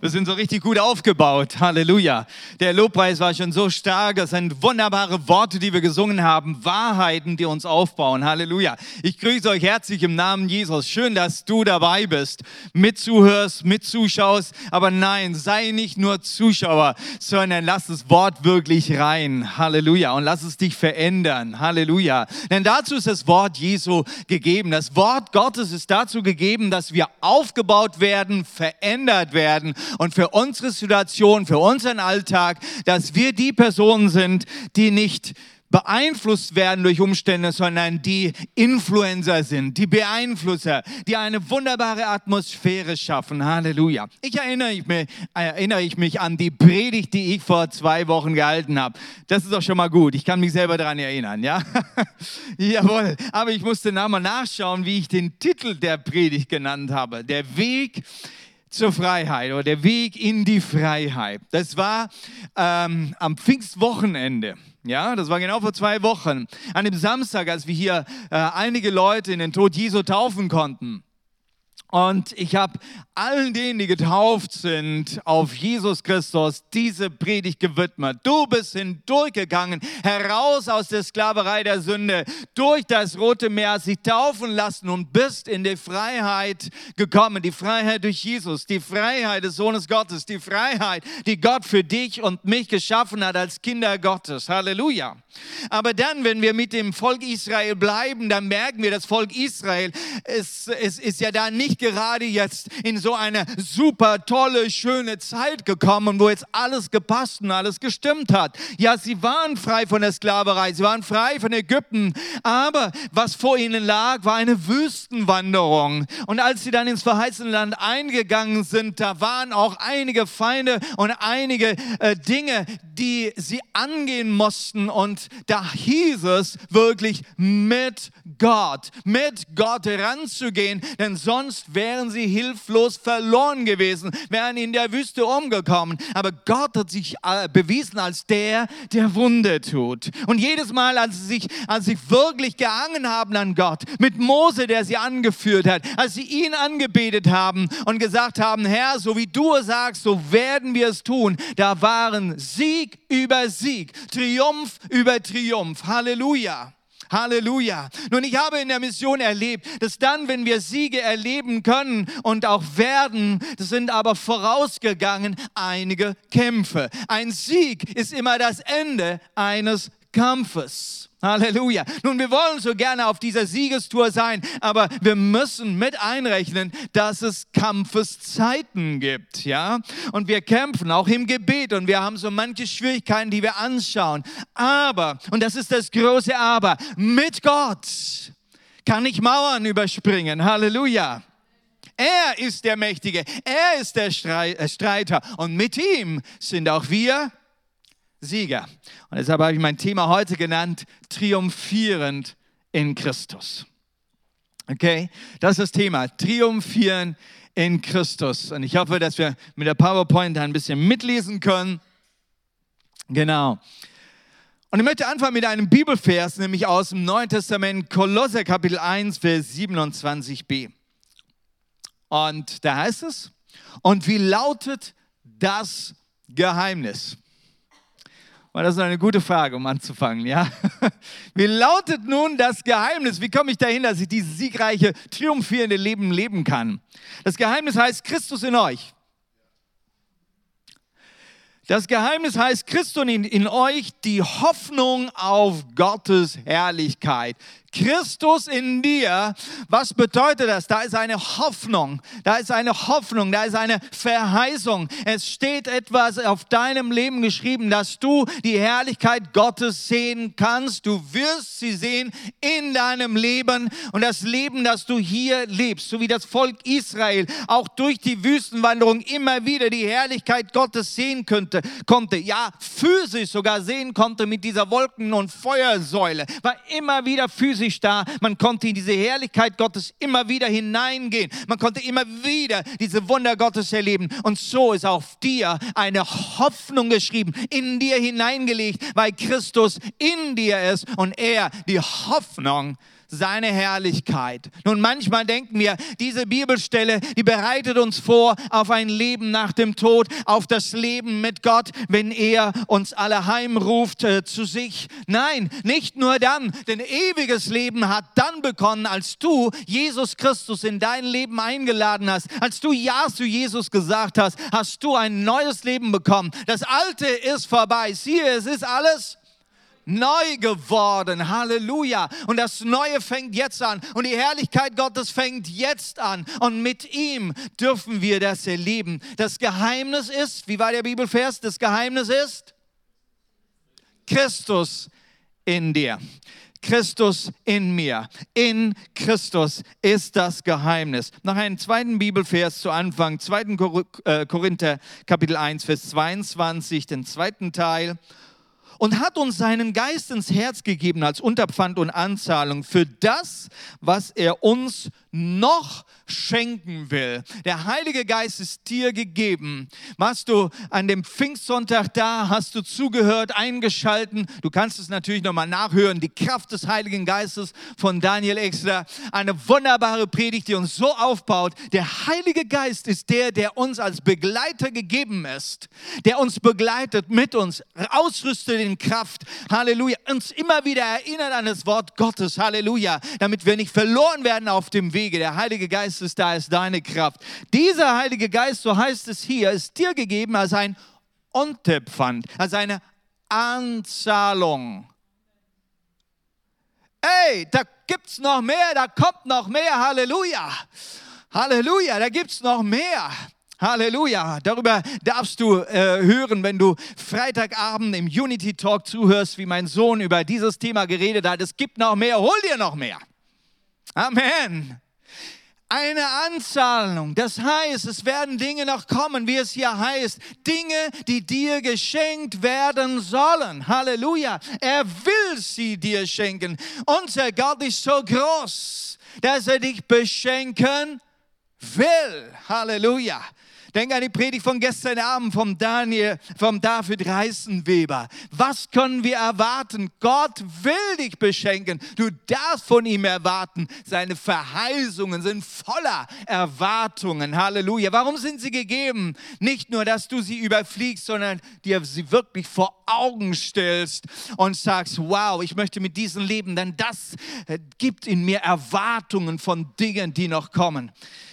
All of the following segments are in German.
Wir sind so richtig gut aufgebaut. Halleluja. Der Lobpreis war schon so stark. Das sind wunderbare Worte, die wir gesungen haben. Wahrheiten, die uns aufbauen. Halleluja. Ich grüße euch herzlich im Namen Jesus. Schön, dass du dabei bist, mitzuhörst, mitzuschaust. Aber nein, sei nicht nur Zuschauer, sondern lass das Wort wirklich rein. Halleluja. Und lass es dich verändern. Halleluja. Denn dazu ist das Wort Jesu gegeben. Das Wort Gottes ist dazu gegeben, dass wir aufgebaut werden, verändert werden und für unsere Situation, für unseren Alltag, dass wir die Personen sind, die nicht beeinflusst werden durch Umstände, sondern die Influencer sind, die Beeinflusser, die eine wunderbare Atmosphäre schaffen. Halleluja. Ich erinnere, ich mich, erinnere ich mich an die Predigt, die ich vor zwei Wochen gehalten habe. Das ist doch schon mal gut. Ich kann mich selber daran erinnern, ja? Jawohl. Aber ich musste nochmal nachschauen, wie ich den Titel der Predigt genannt habe. Der Weg zur Freiheit oder der Weg in die Freiheit. Das war ähm, am Pfingstwochenende. Ja, das war genau vor zwei Wochen. An dem Samstag, als wir hier äh, einige Leute in den Tod Jesu taufen konnten. Und ich habe allen denen, die getauft sind, auf Jesus Christus diese Predigt gewidmet. Du bist hindurchgegangen, heraus aus der Sklaverei der Sünde, durch das Rote Meer, hast dich taufen lassen und bist in die Freiheit gekommen. Die Freiheit durch Jesus, die Freiheit des Sohnes Gottes, die Freiheit, die Gott für dich und mich geschaffen hat als Kinder Gottes. Halleluja. Aber dann, wenn wir mit dem Volk Israel bleiben, dann merken wir, das Volk Israel ist, ist, ist ja da nicht gerade jetzt in so eine super tolle, schöne Zeit gekommen, wo jetzt alles gepasst und alles gestimmt hat. Ja, sie waren frei von der Sklaverei, sie waren frei von Ägypten, aber was vor ihnen lag, war eine Wüstenwanderung. Und als sie dann ins verheißene Land eingegangen sind, da waren auch einige Feinde und einige äh, Dinge, die sie angehen mussten. Und da hieß es wirklich mit Gott, mit Gott ranzugehen, denn sonst wären sie hilflos verloren gewesen, wären in der Wüste umgekommen. Aber Gott hat sich äh, bewiesen als der, der Wunder tut. Und jedes Mal, als sie sich, als sie wirklich gehangen haben an Gott, mit Mose, der sie angeführt hat, als sie ihn angebetet haben und gesagt haben, Herr, so wie du es sagst, so werden wir es tun, da waren Sieg über Sieg, Triumph über Triumph. Halleluja. Halleluja. Nun, ich habe in der Mission erlebt, dass dann, wenn wir Siege erleben können und auch werden, das sind aber vorausgegangen einige Kämpfe. Ein Sieg ist immer das Ende eines Kampfes. Halleluja. Nun, wir wollen so gerne auf dieser Siegestour sein, aber wir müssen mit einrechnen, dass es Kampfeszeiten gibt, ja? Und wir kämpfen auch im Gebet und wir haben so manche Schwierigkeiten, die wir anschauen. Aber, und das ist das große Aber, mit Gott kann ich Mauern überspringen. Halleluja. Er ist der Mächtige, er ist der äh, Streiter und mit ihm sind auch wir Sieger. Und deshalb habe ich mein Thema heute genannt, triumphierend in Christus. Okay, das ist das Thema, triumphieren in Christus. Und ich hoffe, dass wir mit der PowerPoint ein bisschen mitlesen können. Genau. Und ich möchte anfangen mit einem Bibelvers, nämlich aus dem Neuen Testament, Kolosser Kapitel 1, Vers 27b. Und da heißt es, und wie lautet das Geheimnis? Und das ist eine gute Frage, um anzufangen, ja? Wie lautet nun das Geheimnis? Wie komme ich dahin, dass ich dieses siegreiche, triumphierende Leben leben kann? Das Geheimnis heißt Christus in euch. Das Geheimnis heißt Christus in, in euch, die Hoffnung auf Gottes Herrlichkeit. Christus in dir, was bedeutet das? Da ist eine Hoffnung, da ist eine Hoffnung, da ist eine Verheißung. Es steht etwas auf deinem Leben geschrieben, dass du die Herrlichkeit Gottes sehen kannst. Du wirst sie sehen in deinem Leben und das Leben, das du hier lebst, so wie das Volk Israel auch durch die Wüstenwanderung immer wieder die Herrlichkeit Gottes sehen könnte, konnte, ja physisch sogar sehen konnte mit dieser Wolken- und Feuersäule, war immer wieder physisch physisch da. Man konnte in diese Herrlichkeit Gottes immer wieder hineingehen. Man konnte immer wieder diese Wunder Gottes erleben. Und so ist auf dir eine Hoffnung geschrieben, in dir hineingelegt, weil Christus in dir ist und er die Hoffnung seine Herrlichkeit. Nun, manchmal denken wir, diese Bibelstelle, die bereitet uns vor auf ein Leben nach dem Tod, auf das Leben mit Gott, wenn er uns alle heimruft äh, zu sich. Nein, nicht nur dann, denn ewiges Leben hat dann begonnen, als du Jesus Christus in dein Leben eingeladen hast, als du Ja zu Jesus gesagt hast, hast du ein neues Leben bekommen. Das Alte ist vorbei. Siehe, es ist alles neu geworden. Halleluja. Und das Neue fängt jetzt an. Und die Herrlichkeit Gottes fängt jetzt an. Und mit ihm dürfen wir das erleben. Das Geheimnis ist, wie war der Bibelvers? Das Geheimnis ist Christus in dir. Christus in mir. In Christus ist das Geheimnis. Noch einen zweiten Bibelvers zu Anfang, 2. Äh, Korinther Kapitel 1, Vers 22, den zweiten Teil und hat uns seinen Geist ins Herz gegeben als Unterpfand und Anzahlung für das, was er uns noch schenken will. Der Heilige Geist ist dir gegeben. Warst du an dem Pfingstsonntag da? Hast du zugehört, eingeschalten? Du kannst es natürlich nochmal nachhören. Die Kraft des Heiligen Geistes von Daniel Exler. Eine wunderbare Predigt, die uns so aufbaut. Der Heilige Geist ist der, der uns als Begleiter gegeben ist. Der uns begleitet, mit uns, ausrüstet in Kraft. Halleluja. Uns immer wieder erinnert an das Wort Gottes. Halleluja. Damit wir nicht verloren werden auf dem Wege. Der Heilige Geist Geistes da ist deine Kraft. Dieser Heilige Geist, so heißt es hier, ist dir gegeben als ein Unterpfand, als eine Anzahlung. Ey, da gibt es noch mehr, da kommt noch mehr, Halleluja. Halleluja, da gibt es noch mehr. Halleluja. Darüber darfst du äh, hören, wenn du Freitagabend im Unity Talk zuhörst, wie mein Sohn über dieses Thema geredet hat. Es gibt noch mehr, hol dir noch mehr. Amen eine Anzahlung. Das heißt, es werden Dinge noch kommen, wie es hier heißt. Dinge, die dir geschenkt werden sollen. Halleluja. Er will sie dir schenken. Unser Gott ist so groß, dass er dich beschenken will. Halleluja. Denk an die Predigt von gestern Abend vom Daniel, vom David Reißenweber. Was können wir erwarten? Gott will dich beschenken. Du darfst von ihm erwarten. Seine Verheißungen sind voller Erwartungen. Halleluja. Warum sind sie gegeben? Nicht nur, dass du sie überfliegst, sondern dir sie wirklich vor Augen stellst und sagst, wow, ich möchte mit diesem leben, denn das äh, gibt in mir Erwartungen von Dingen, die noch kommen.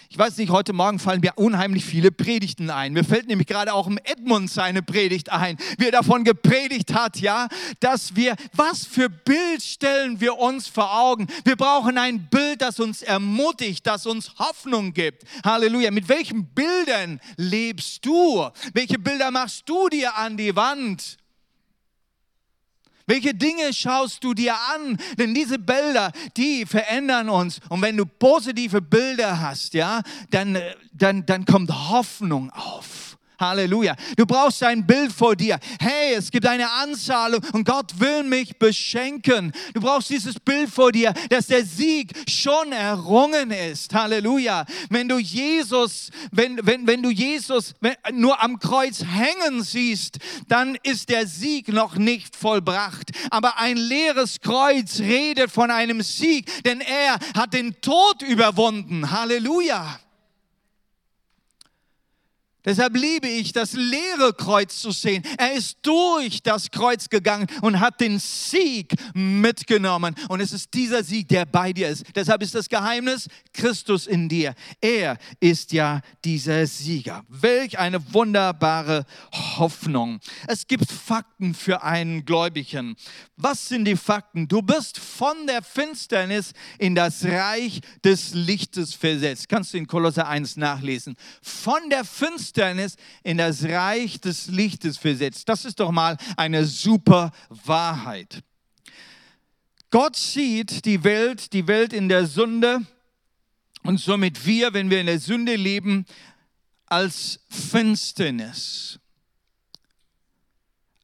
Ich weiß nicht, heute Morgen fallen mir unheimlich viele Predigten ein. Mir fällt nämlich gerade auch im Edmund seine Predigt ein, wie er davon gepredigt hat, ja, dass wir, was für Bild stellen wir uns vor Augen? Wir brauchen ein Bild, das uns ermutigt, das uns Hoffnung gibt. Halleluja. Mit welchen Bildern lebst du? Welche Bilder machst du dir an die Wand? Welche Dinge schaust du dir an? Denn diese Bilder, die verändern uns. Und wenn du positive Bilder hast, ja, dann, äh, dann, dann kommt Hoffnung auf. Halleluja. Du brauchst ein Bild vor dir. Hey, es gibt eine Anzahlung und Gott will mich beschenken. Du brauchst dieses Bild vor dir, dass der Sieg schon errungen ist. Halleluja. Wenn du Jesus, wenn, wenn, wenn du Jesus nur am Kreuz hängen siehst, dann ist der Sieg noch nicht vollbracht. Aber ein leeres Kreuz redet von einem Sieg, denn er hat den Tod überwunden. Halleluja. Deshalb liebe ich das leere Kreuz zu sehen. Er ist durch das Kreuz gegangen und hat den Sieg mitgenommen. Und es ist dieser Sieg, der bei dir ist. Deshalb ist das Geheimnis Christus in dir. Er ist ja dieser Sieger. Welch eine wunderbare Hoffnung. Es gibt Fakten für einen Gläubigen. Was sind die Fakten? Du bist von der Finsternis in das Reich des Lichtes versetzt. Kannst du in Kolosser 1 nachlesen. Von der Finsternis in das Reich des Lichtes versetzt. Das ist doch mal eine super Wahrheit. Gott sieht die Welt, die Welt in der Sünde und somit wir, wenn wir in der Sünde leben, als Finsternis.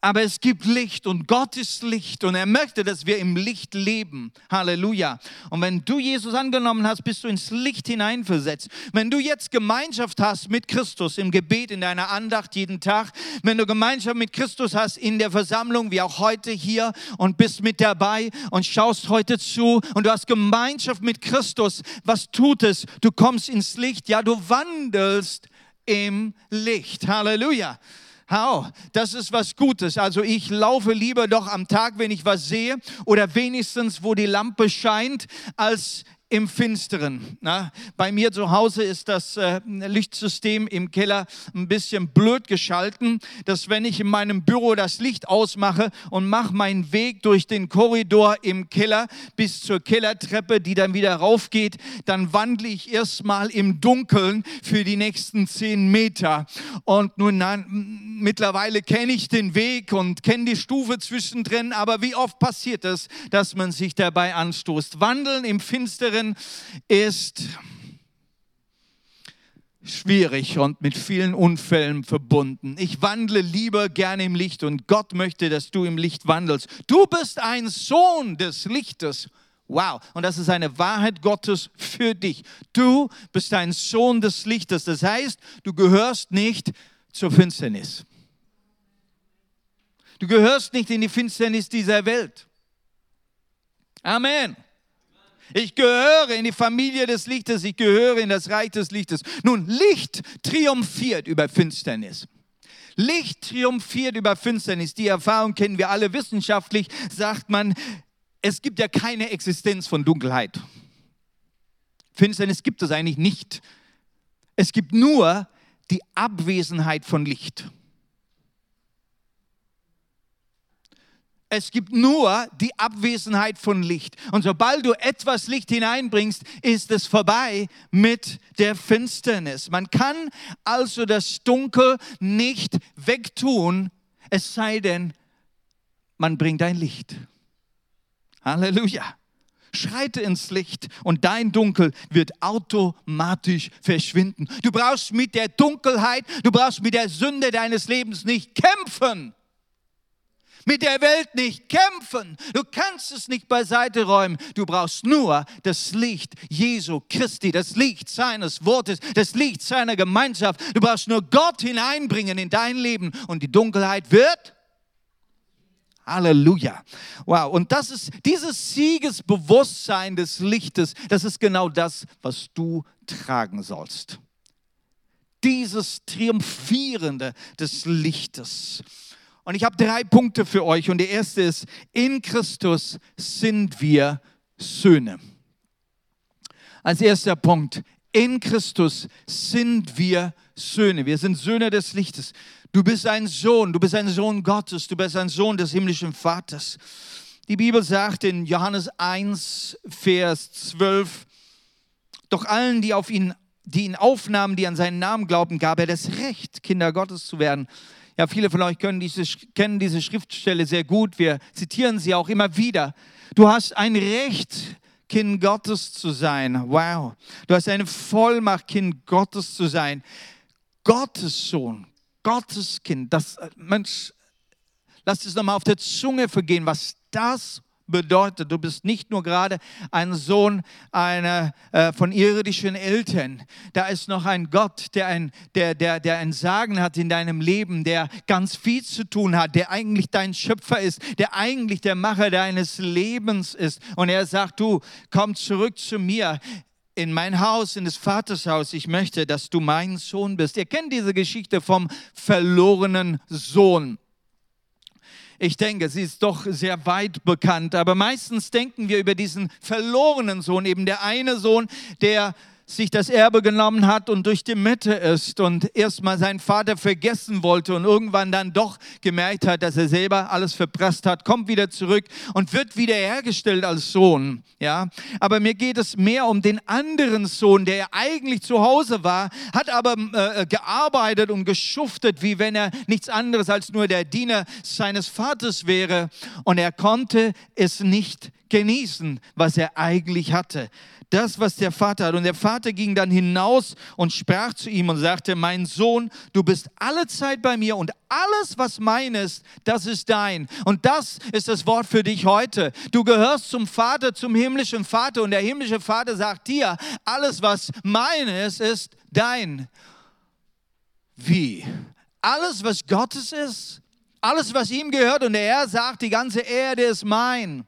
Aber es gibt Licht und Gott ist Licht und er möchte, dass wir im Licht leben. Halleluja. Und wenn du Jesus angenommen hast, bist du ins Licht hineinversetzt. Wenn du jetzt Gemeinschaft hast mit Christus im Gebet, in deiner Andacht jeden Tag, wenn du Gemeinschaft mit Christus hast in der Versammlung, wie auch heute hier und bist mit dabei und schaust heute zu und du hast Gemeinschaft mit Christus, was tut es? Du kommst ins Licht, ja, du wandelst im Licht. Halleluja. Hau, das ist was Gutes. Also ich laufe lieber doch am Tag, wenn ich was sehe oder wenigstens, wo die Lampe scheint, als im Finsteren. Na, bei mir zu Hause ist das äh, Lichtsystem im Keller ein bisschen blöd geschalten, dass wenn ich in meinem Büro das Licht ausmache und mache meinen Weg durch den Korridor im Keller bis zur Kellertreppe, die dann wieder raufgeht, dann wandle ich erstmal im Dunkeln für die nächsten zehn Meter. Und nun na, mittlerweile kenne ich den Weg und kenne die Stufe zwischendrin, aber wie oft passiert es, dass man sich dabei anstoßt? Wandeln im Finsteren Leben ist schwierig und mit vielen Unfällen verbunden. Ich wandle lieber gerne im Licht und Gott möchte, dass du im Licht wandelst. Du bist ein Sohn des Lichtes. Wow, und das ist eine Wahrheit Gottes für dich. Du bist ein Sohn des Lichtes. Das heißt, du gehörst nicht zur Finsternis. Du gehörst nicht in die Finsternis dieser Welt. Amen. Ich gehöre in die Familie des Lichtes, ich gehöre in das Reich des Lichtes. Nun, Licht triumphiert über Finsternis. Licht triumphiert über Finsternis. Die Erfahrung kennen wir alle wissenschaftlich, sagt man, es gibt ja keine Existenz von Dunkelheit. Finsternis gibt es eigentlich nicht. Es gibt nur die Abwesenheit von Licht. Es gibt nur die Abwesenheit von Licht. Und sobald du etwas Licht hineinbringst, ist es vorbei mit der Finsternis. Man kann also das Dunkel nicht wegtun, es sei denn, man bringt ein Licht. Halleluja. Schreite ins Licht und dein Dunkel wird automatisch verschwinden. Du brauchst mit der Dunkelheit, du brauchst mit der Sünde deines Lebens nicht kämpfen mit der Welt nicht kämpfen. Du kannst es nicht beiseite räumen. Du brauchst nur das Licht Jesu Christi, das Licht seines Wortes, das Licht seiner Gemeinschaft. Du brauchst nur Gott hineinbringen in dein Leben und die Dunkelheit wird. Halleluja. Wow. Und das ist dieses Siegesbewusstsein des Lichtes, das ist genau das, was du tragen sollst. Dieses Triumphierende des Lichtes. Und ich habe drei Punkte für euch. Und der erste ist, in Christus sind wir Söhne. Als erster Punkt, in Christus sind wir Söhne. Wir sind Söhne des Lichtes. Du bist ein Sohn, du bist ein Sohn Gottes, du bist ein Sohn des himmlischen Vaters. Die Bibel sagt in Johannes 1, Vers 12, doch allen, die auf ihn, die ihn aufnahmen, die an seinen Namen glauben, gab er das Recht, Kinder Gottes zu werden ja, viele von euch diese, kennen diese Schriftstelle sehr gut. Wir zitieren sie auch immer wieder. Du hast ein Recht, Kind Gottes zu sein. Wow. Du hast eine Vollmacht, Kind Gottes zu sein. Gottes Sohn, Gottes Kind. Das, äh, Mensch, lass es nochmal auf der Zunge vergehen, was das bedeutet, du bist nicht nur gerade ein Sohn einer, äh, von irdischen Eltern. Da ist noch ein Gott, der ein, der, der, der ein Sagen hat in deinem Leben, der ganz viel zu tun hat, der eigentlich dein Schöpfer ist, der eigentlich der Macher deines Lebens ist. Und er sagt, du, komm zurück zu mir in mein Haus, in des Vaters Haus. Ich möchte, dass du mein Sohn bist. Ihr kennt diese Geschichte vom verlorenen Sohn. Ich denke, sie ist doch sehr weit bekannt, aber meistens denken wir über diesen verlorenen Sohn, eben der eine Sohn, der sich das Erbe genommen hat und durch die Mitte ist und erstmal seinen Vater vergessen wollte und irgendwann dann doch gemerkt hat, dass er selber alles verpresst hat, kommt wieder zurück und wird wiederhergestellt als Sohn. Ja, aber mir geht es mehr um den anderen Sohn, der eigentlich zu Hause war, hat aber äh, gearbeitet und geschuftet, wie wenn er nichts anderes als nur der Diener seines Vaters wäre und er konnte es nicht genießen, was er eigentlich hatte. Das, was der Vater hat. Und der Vater ging dann hinaus und sprach zu ihm und sagte, mein Sohn, du bist alle Zeit bei mir und alles, was mein ist, das ist dein. Und das ist das Wort für dich heute. Du gehörst zum Vater, zum himmlischen Vater. Und der himmlische Vater sagt dir, alles, was mein ist, ist dein. Wie? Alles, was Gottes ist, alles, was ihm gehört. Und er sagt, die ganze Erde ist mein.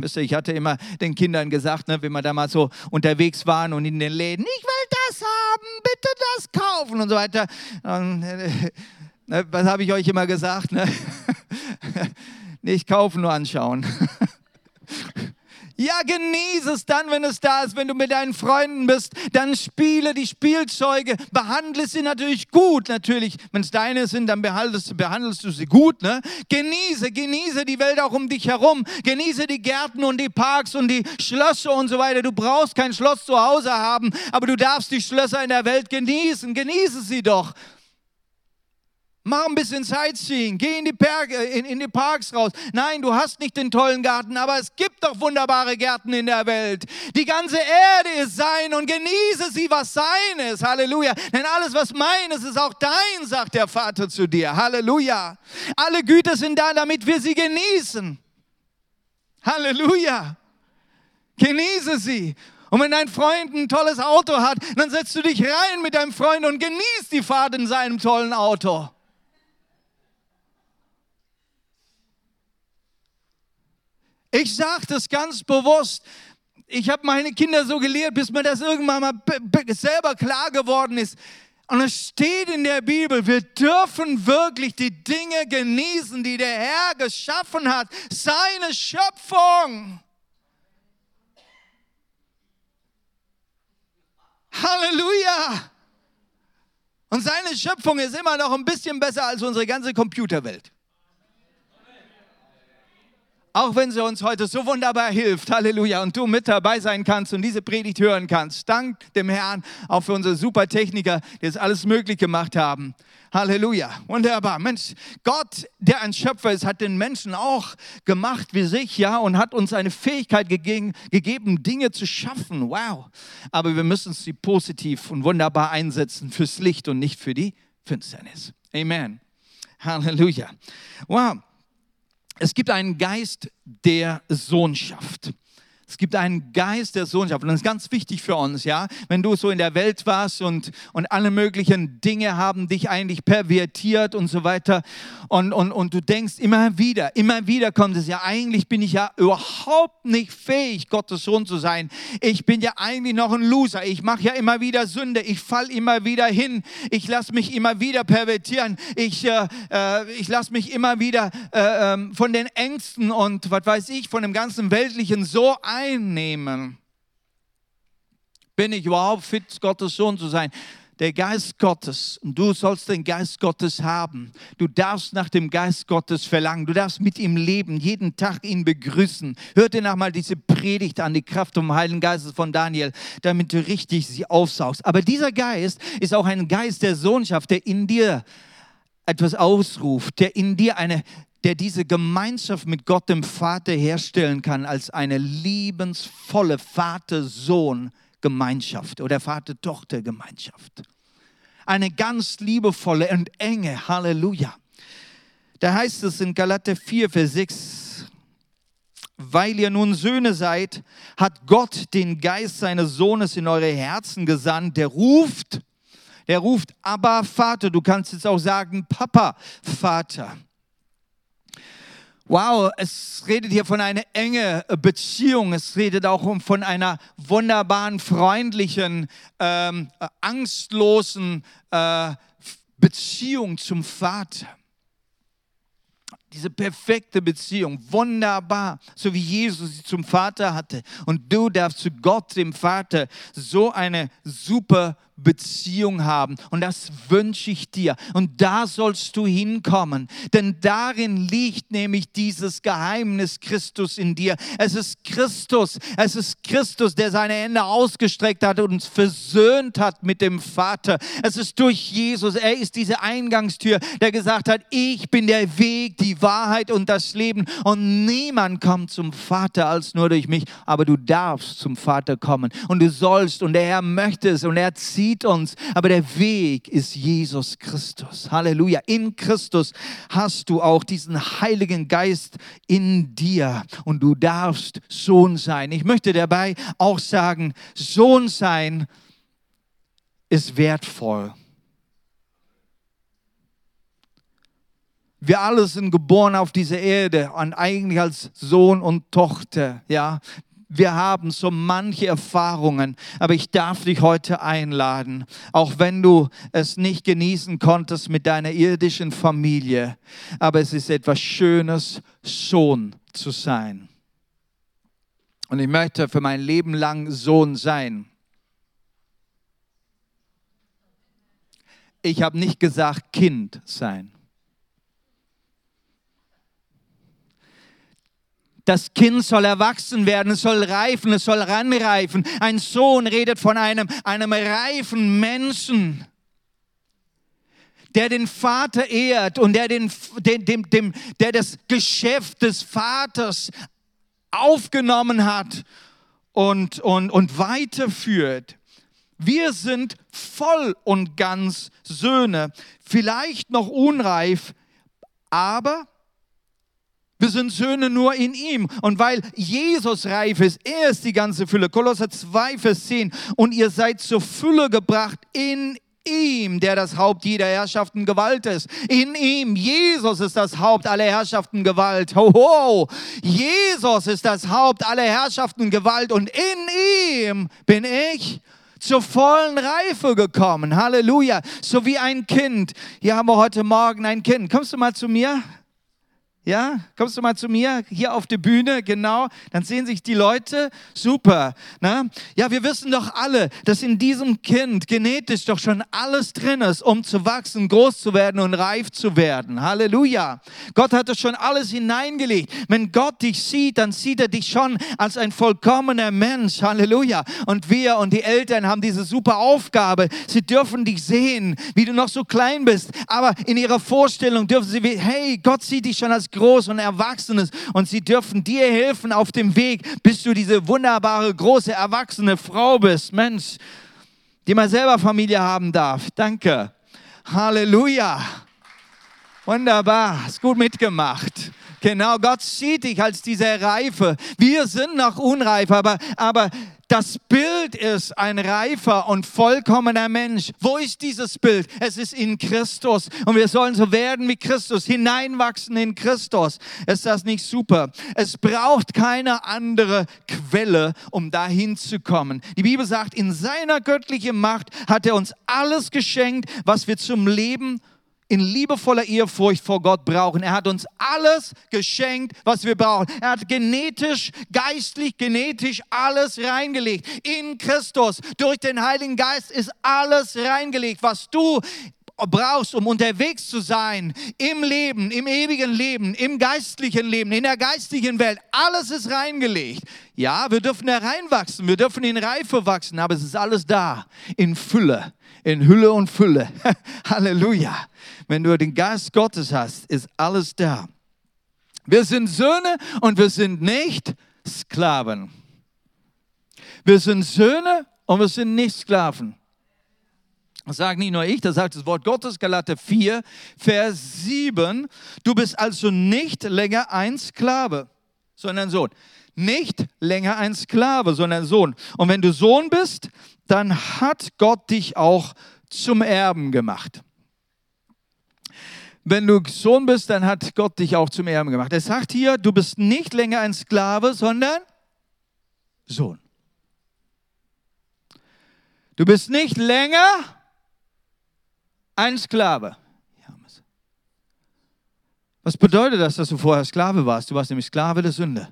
Ich hatte immer den Kindern gesagt, ne, wenn wir da mal so unterwegs waren und in den Läden, ich will das haben, bitte das kaufen und so weiter. Und, äh, ne, was habe ich euch immer gesagt? Ne? Nicht kaufen, nur anschauen. Ja, genieße es dann, wenn es da ist, wenn du mit deinen Freunden bist. Dann spiele die Spielzeuge, behandle sie natürlich gut, natürlich. Wenn es deine sind, dann behandelst, behandelst du sie gut. Ne? Genieße, genieße die Welt auch um dich herum. Genieße die Gärten und die Parks und die Schlösser und so weiter. Du brauchst kein Schloss zu Hause haben, aber du darfst die Schlösser in der Welt genießen. Genieße sie doch. Mach ein bisschen Sightseeing, geh in die, Berge, in, in die Parks raus. Nein, du hast nicht den tollen Garten, aber es gibt doch wunderbare Gärten in der Welt. Die ganze Erde ist sein und genieße sie, was sein ist. Halleluja. Denn alles, was mein ist, ist auch dein, sagt der Vater zu dir. Halleluja. Alle Güter sind da, damit wir sie genießen. Halleluja. Genieße sie. Und wenn dein Freund ein tolles Auto hat, dann setzt du dich rein mit deinem Freund und genießt die Fahrt in seinem tollen Auto. Ich sage das ganz bewusst. Ich habe meine Kinder so gelehrt, bis mir das irgendwann mal selber klar geworden ist. Und es steht in der Bibel, wir dürfen wirklich die Dinge genießen, die der Herr geschaffen hat, seine Schöpfung. Halleluja! Und seine Schöpfung ist immer noch ein bisschen besser als unsere ganze Computerwelt. Auch wenn sie uns heute so wunderbar hilft, Halleluja, und du mit dabei sein kannst und diese Predigt hören kannst. Dank dem Herrn, auch für unsere super Techniker, die es alles möglich gemacht haben. Halleluja, wunderbar. Mensch, Gott, der ein Schöpfer ist, hat den Menschen auch gemacht wie sich, ja, und hat uns eine Fähigkeit gegeben, gegeben Dinge zu schaffen. Wow. Aber wir müssen sie positiv und wunderbar einsetzen fürs Licht und nicht für die Finsternis. Amen. Halleluja. Wow. Es gibt einen Geist der Sohnschaft. Es gibt einen Geist der Sohnschaft und das ist ganz wichtig für uns, ja. Wenn du so in der Welt warst und, und alle möglichen Dinge haben dich eigentlich pervertiert und so weiter und, und, und du denkst immer wieder, immer wieder kommt es ja, eigentlich bin ich ja überhaupt nicht fähig, Gottes Sohn zu sein. Ich bin ja eigentlich noch ein Loser. Ich mache ja immer wieder Sünde. Ich fall immer wieder hin. Ich lasse mich immer wieder pervertieren. Ich, äh, äh ich lasse mich immer wieder äh, ähm, von den Ängsten und was weiß ich, von dem ganzen Weltlichen so ein einnehmen. Bin ich überhaupt fit, Gottes Sohn zu sein? Der Geist Gottes, und du sollst den Geist Gottes haben. Du darfst nach dem Geist Gottes verlangen. Du darfst mit ihm leben, jeden Tag ihn begrüßen. Hör dir nochmal diese Predigt an, die Kraft vom Heiligen Geistes von Daniel, damit du richtig sie aufsaugst. Aber dieser Geist ist auch ein Geist der Sohnschaft, der in dir etwas ausruft, der in dir eine der diese Gemeinschaft mit Gott dem Vater herstellen kann als eine liebensvolle Vater-Sohn-Gemeinschaft oder Vater-Tochter-Gemeinschaft. Eine ganz liebevolle und enge, Halleluja. Da heißt es in Galater 4, Vers 6, weil ihr nun Söhne seid, hat Gott den Geist seines Sohnes in eure Herzen gesandt, der ruft, der ruft, aber Vater, du kannst jetzt auch sagen, Papa, Vater. Wow, es redet hier von einer enge Beziehung. Es redet auch von einer wunderbaren, freundlichen, ähm, angstlosen äh, Beziehung zum Vater. Diese perfekte Beziehung, wunderbar, so wie Jesus sie zum Vater hatte. Und du darfst zu Gott, dem Vater, so eine super Beziehung haben. Und das wünsche ich dir. Und da sollst du hinkommen. Denn darin liegt nämlich dieses Geheimnis Christus in dir. Es ist Christus. Es ist Christus, der seine Hände ausgestreckt hat und uns versöhnt hat mit dem Vater. Es ist durch Jesus. Er ist diese Eingangstür, der gesagt hat, ich bin der Weg, die Wahrheit und das Leben. Und niemand kommt zum Vater als nur durch mich. Aber du darfst zum Vater kommen. Und du sollst. Und der Herr möchte es. Und er zieht uns. Aber der Weg ist Jesus Christus. Halleluja. In Christus hast du auch diesen Heiligen Geist in dir. Und du darfst Sohn sein. Ich möchte dabei auch sagen, Sohn sein ist wertvoll. Wir alle sind geboren auf dieser Erde und eigentlich als Sohn und Tochter, ja. Wir haben so manche Erfahrungen, aber ich darf dich heute einladen, auch wenn du es nicht genießen konntest mit deiner irdischen Familie, aber es ist etwas Schönes, Sohn zu sein. Und ich möchte für mein Leben lang Sohn sein. Ich habe nicht gesagt Kind sein. Das Kind soll erwachsen werden, es soll reifen, es soll ranreifen. Ein Sohn redet von einem, einem reifen Menschen, der den Vater ehrt und der, den, dem, dem, dem, der das Geschäft des Vaters aufgenommen hat und, und, und weiterführt. Wir sind voll und ganz Söhne, vielleicht noch unreif, aber wir sind Söhne nur in ihm. Und weil Jesus reif ist, er ist die ganze Fülle. Kolosser 2, Vers 10. Und ihr seid zur Fülle gebracht in ihm, der das Haupt jeder Herrschaften Gewalt ist. In ihm, Jesus ist das Haupt aller Herrschaften Gewalt. Hoho, Jesus ist das Haupt aller Herrschaften Gewalt und in ihm bin ich zur vollen Reife gekommen. Halleluja. So wie ein Kind. Hier haben wir heute Morgen ein Kind. Kommst du mal zu mir? Ja, kommst du mal zu mir hier auf die Bühne, genau, dann sehen sich die Leute, super. Ne? Ja, wir wissen doch alle, dass in diesem Kind genetisch doch schon alles drin ist, um zu wachsen, groß zu werden und reif zu werden. Halleluja. Gott hat das schon alles hineingelegt. Wenn Gott dich sieht, dann sieht er dich schon als ein vollkommener Mensch. Halleluja. Und wir und die Eltern haben diese super Aufgabe. Sie dürfen dich sehen, wie du noch so klein bist, aber in ihrer Vorstellung dürfen sie, hey, Gott sieht dich schon als groß und erwachsen ist und sie dürfen dir helfen auf dem Weg, bis du diese wunderbare, große, erwachsene Frau bist. Mensch, die mal selber Familie haben darf. Danke. Halleluja. Wunderbar. Ist gut mitgemacht. Genau, Gott sieht dich als diese Reife. Wir sind noch unreif, aber, aber das Bild ist ein reifer und vollkommener Mensch. Wo ist dieses Bild? Es ist in Christus. Und wir sollen so werden wie Christus, hineinwachsen in Christus. Ist das nicht super? Es braucht keine andere Quelle, um dahin zu kommen. Die Bibel sagt, in seiner göttlichen Macht hat er uns alles geschenkt, was wir zum Leben in liebevoller Ehrfurcht vor Gott brauchen. Er hat uns alles geschenkt, was wir brauchen. Er hat genetisch, geistlich, genetisch alles reingelegt. In Christus, durch den Heiligen Geist ist alles reingelegt, was du brauchst, um unterwegs zu sein im Leben, im ewigen Leben, im geistlichen Leben, in der geistlichen Welt. Alles ist reingelegt. Ja, wir dürfen da reinwachsen, wir dürfen in Reife wachsen, aber es ist alles da, in Fülle, in Hülle und Fülle. Halleluja. Wenn du den Geist Gottes hast, ist alles da. Wir sind Söhne und wir sind nicht Sklaven. Wir sind Söhne und wir sind nicht Sklaven. Das sagt nicht nur ich, das sagt das Wort Gottes, Galater 4, Vers 7. Du bist also nicht länger ein Sklave, sondern Sohn. Nicht länger ein Sklave, sondern Sohn. Und wenn du Sohn bist, dann hat Gott dich auch zum Erben gemacht. Wenn du Sohn bist, dann hat Gott dich auch zum Erben gemacht. Er sagt hier, du bist nicht länger ein Sklave, sondern Sohn. Du bist nicht länger ein Sklave. Was bedeutet das, dass du vorher Sklave warst? Du warst nämlich Sklave der Sünde.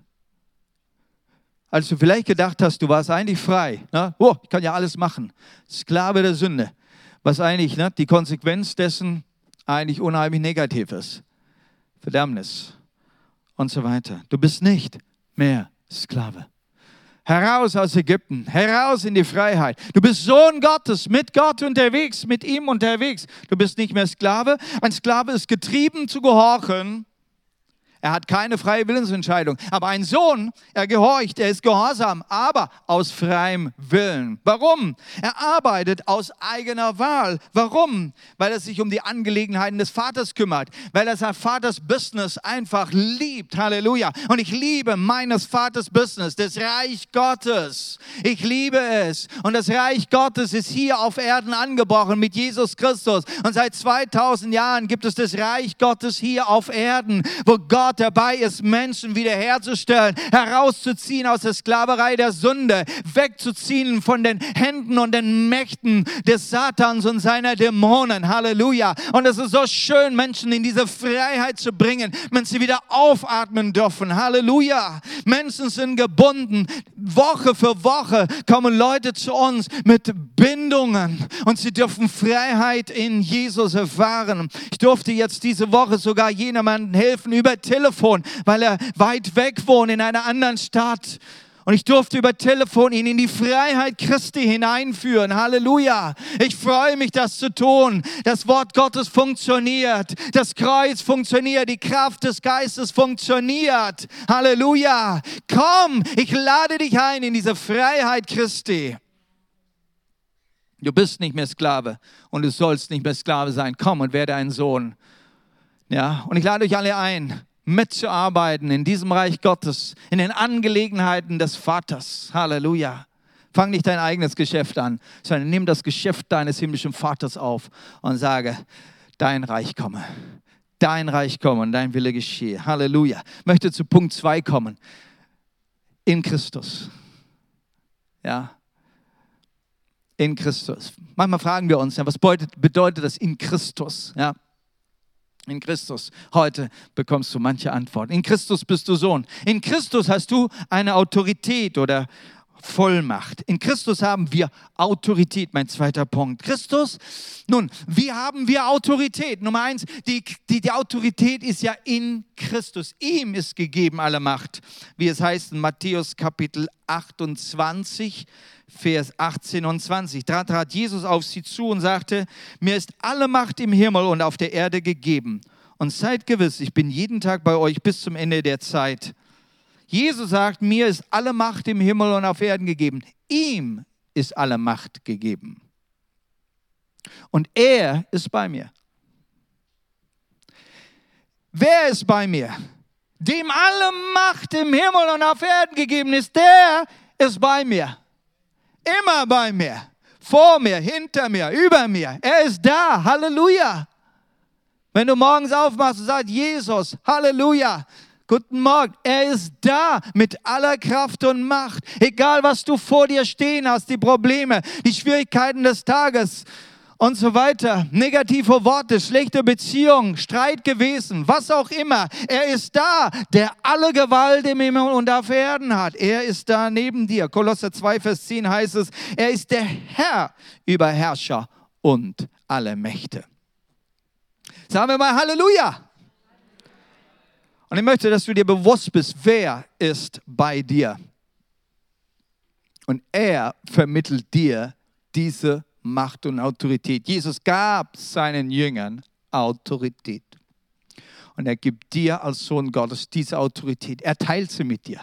Als du vielleicht gedacht hast, du warst eigentlich frei. Ne? Oh, ich kann ja alles machen. Sklave der Sünde. Was eigentlich ne, die Konsequenz dessen eigentlich unheimlich negativ ist. Verdammnis und so weiter. Du bist nicht mehr Sklave. Heraus aus Ägypten, heraus in die Freiheit. Du bist Sohn Gottes, mit Gott unterwegs, mit ihm unterwegs. Du bist nicht mehr Sklave. Ein Sklave ist getrieben zu gehorchen er hat keine freie Willensentscheidung. Aber ein Sohn, er gehorcht, er ist gehorsam, aber aus freiem Willen. Warum? Er arbeitet aus eigener Wahl. Warum? Weil er sich um die Angelegenheiten des Vaters kümmert. Weil er sein Vaters Business einfach liebt. Halleluja. Und ich liebe meines Vaters Business, das Reich Gottes. Ich liebe es. Und das Reich Gottes ist hier auf Erden angebrochen mit Jesus Christus. Und seit 2000 Jahren gibt es das Reich Gottes hier auf Erden, wo Gott Gott dabei ist, Menschen wiederherzustellen, herauszuziehen aus der Sklaverei der Sünde, wegzuziehen von den Händen und den Mächten des Satans und seiner Dämonen. Halleluja. Und es ist so schön, Menschen in diese Freiheit zu bringen, wenn sie wieder aufatmen dürfen. Halleluja. Menschen sind gebunden. Woche für Woche kommen Leute zu uns mit Bindungen und sie dürfen Freiheit in Jesus erfahren. Ich durfte jetzt diese Woche sogar jemandem helfen über Telefon Telefon, weil er weit weg wohnt in einer anderen Stadt. Und ich durfte über Telefon ihn in die Freiheit Christi hineinführen. Halleluja. Ich freue mich, das zu tun. Das Wort Gottes funktioniert. Das Kreuz funktioniert. Die Kraft des Geistes funktioniert. Halleluja. Komm, ich lade dich ein in diese Freiheit Christi. Du bist nicht mehr Sklave und du sollst nicht mehr Sklave sein. Komm und werde ein Sohn. Ja, und ich lade euch alle ein, mitzuarbeiten in diesem Reich Gottes, in den Angelegenheiten des Vaters. Halleluja. Fang nicht dein eigenes Geschäft an, sondern nimm das Geschäft deines himmlischen Vaters auf und sage, dein Reich komme. Dein Reich komme und dein Wille geschehe. Halleluja. Ich möchte zu Punkt 2 kommen. In Christus. Ja. In Christus. Manchmal fragen wir uns, ja, was bedeutet, bedeutet das in Christus? Ja. In Christus heute bekommst du manche Antworten. In Christus bist du Sohn. In Christus hast du eine Autorität oder Vollmacht. In Christus haben wir Autorität, mein zweiter Punkt. Christus, nun, wie haben wir Autorität? Nummer eins, die, die, die Autorität ist ja in Christus. Ihm ist gegeben alle Macht, wie es heißt in Matthäus Kapitel 28, Vers 18 und 20. Da trat Jesus auf sie zu und sagte, mir ist alle Macht im Himmel und auf der Erde gegeben. Und seid gewiss, ich bin jeden Tag bei euch bis zum Ende der Zeit. Jesus sagt, mir ist alle Macht im Himmel und auf Erden gegeben. Ihm ist alle Macht gegeben. Und er ist bei mir. Wer ist bei mir? Dem alle Macht im Himmel und auf Erden gegeben ist, der ist bei mir. Immer bei mir. Vor mir, hinter mir, über mir. Er ist da. Halleluja. Wenn du morgens aufmachst und sagst, Jesus, Halleluja. Guten Morgen. Er ist da mit aller Kraft und Macht. Egal, was du vor dir stehen hast, die Probleme, die Schwierigkeiten des Tages und so weiter. Negative Worte, schlechte Beziehungen, Streit gewesen, was auch immer. Er ist da, der alle Gewalt im Himmel und auf Erden hat. Er ist da neben dir. Kolosser 2, Vers 10 heißt es, er ist der Herr über Herrscher und alle Mächte. Sagen wir mal Halleluja. Und ich möchte, dass du dir bewusst bist, wer ist bei dir. Und er vermittelt dir diese Macht und Autorität. Jesus gab seinen Jüngern Autorität. Und er gibt dir als Sohn Gottes diese Autorität. Er teilt sie mit dir.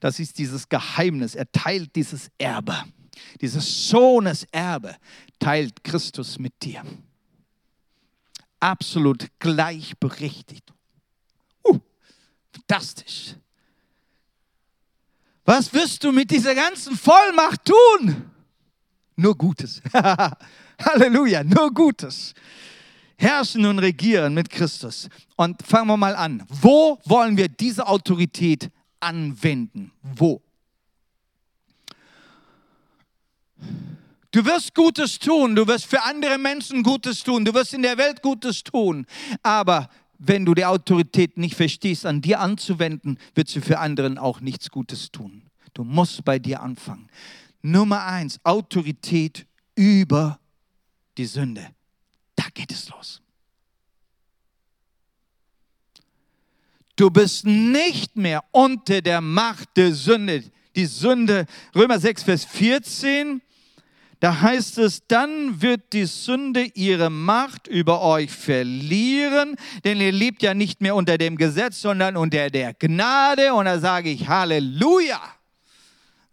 Das ist dieses Geheimnis. Er teilt dieses Erbe. Dieses Sohneserbe teilt Christus mit dir. Absolut gleichberechtigt. Fantastisch. Was wirst du mit dieser ganzen Vollmacht tun? nur Gutes. Halleluja, nur Gutes. Herrschen und regieren mit Christus. Und fangen wir mal an. Wo wollen wir diese Autorität anwenden? Wo? Du wirst Gutes tun, du wirst für andere Menschen Gutes tun, du wirst in der Welt Gutes tun, aber wenn du die Autorität nicht verstehst, an dir anzuwenden, wird sie für anderen auch nichts Gutes tun. Du musst bei dir anfangen. Nummer eins, Autorität über die Sünde. Da geht es los. Du bist nicht mehr unter der Macht der Sünde. Die Sünde, Römer 6, Vers 14, da heißt es, dann wird die Sünde ihre Macht über euch verlieren, denn ihr lebt ja nicht mehr unter dem Gesetz, sondern unter der Gnade. Und da sage ich Halleluja.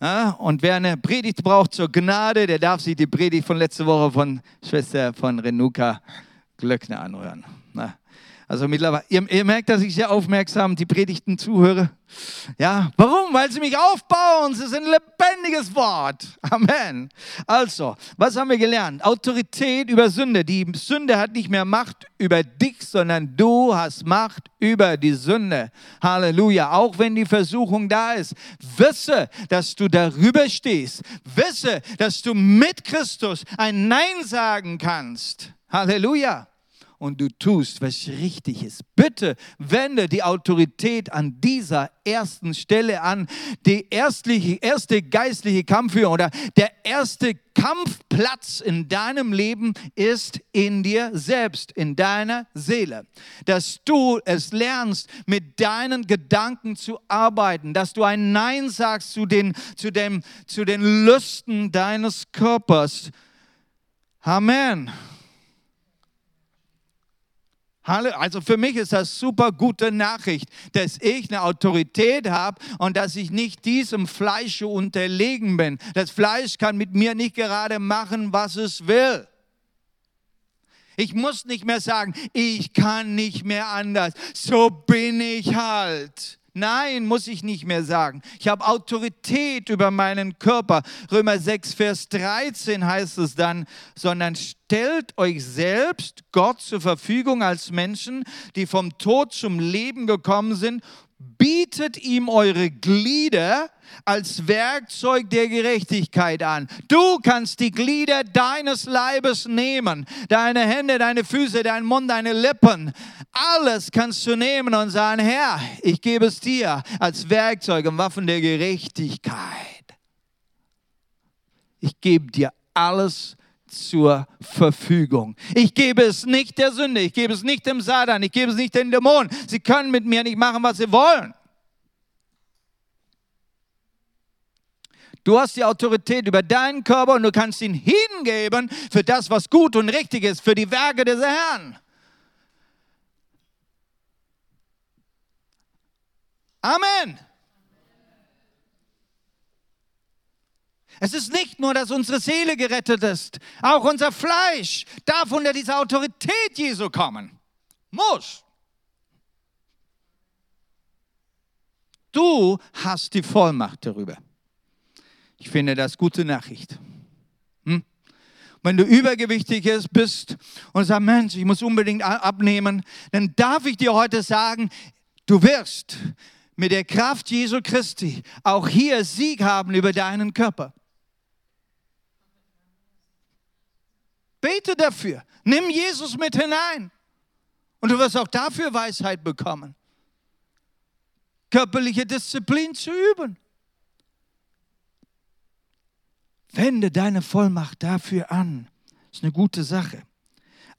Ja, und wer eine Predigt braucht zur Gnade, der darf sich die Predigt von letzter Woche von Schwester von Renuka Glöckner anhören. Also mittlerweile, ihr, ihr, merkt, dass ich sehr aufmerksam die Predigten zuhöre. Ja, warum? Weil sie mich aufbauen. Sie sind ein lebendiges Wort. Amen. Also, was haben wir gelernt? Autorität über Sünde. Die Sünde hat nicht mehr Macht über dich, sondern du hast Macht über die Sünde. Halleluja. Auch wenn die Versuchung da ist, wisse, dass du darüber stehst. Wisse, dass du mit Christus ein Nein sagen kannst. Halleluja und du tust, was richtig ist. Bitte wende die Autorität an dieser ersten Stelle an. Die erstliche, erste geistliche Kampfführung oder der erste Kampfplatz in deinem Leben ist in dir selbst, in deiner Seele. Dass du es lernst, mit deinen Gedanken zu arbeiten, dass du ein Nein sagst zu den, zu dem, zu den Lüsten deines Körpers. Amen. Also für mich ist das super gute Nachricht, dass ich eine Autorität habe und dass ich nicht diesem Fleisch unterlegen bin. Das Fleisch kann mit mir nicht gerade machen, was es will. Ich muss nicht mehr sagen, ich kann nicht mehr anders. So bin ich halt. Nein, muss ich nicht mehr sagen. Ich habe Autorität über meinen Körper. Römer 6, Vers 13 heißt es dann, sondern stellt euch selbst Gott zur Verfügung als Menschen, die vom Tod zum Leben gekommen sind bietet ihm eure Glieder als Werkzeug der Gerechtigkeit an. Du kannst die Glieder deines Leibes nehmen, deine Hände, deine Füße, dein Mund, deine Lippen. Alles kannst du nehmen und sagen, Herr, ich gebe es dir als Werkzeug und Waffen der Gerechtigkeit. Ich gebe dir alles zur Verfügung. Ich gebe es nicht der Sünde, ich gebe es nicht dem Satan, ich gebe es nicht den Dämonen. Sie können mit mir nicht machen, was sie wollen. Du hast die Autorität über deinen Körper und du kannst ihn hingeben für das, was gut und richtig ist, für die Werke des Herrn. Amen. Es ist nicht nur, dass unsere Seele gerettet ist, auch unser Fleisch darf unter diese Autorität Jesu kommen. Muss. Du hast die Vollmacht darüber. Ich finde das gute Nachricht. Hm? Wenn du übergewichtig bist und sagst, Mensch, ich muss unbedingt abnehmen, dann darf ich dir heute sagen, du wirst mit der Kraft Jesu Christi auch hier Sieg haben über deinen Körper. Bete dafür. Nimm Jesus mit hinein. Und du wirst auch dafür Weisheit bekommen. Körperliche Disziplin zu üben. Wende deine Vollmacht dafür an. Ist eine gute Sache.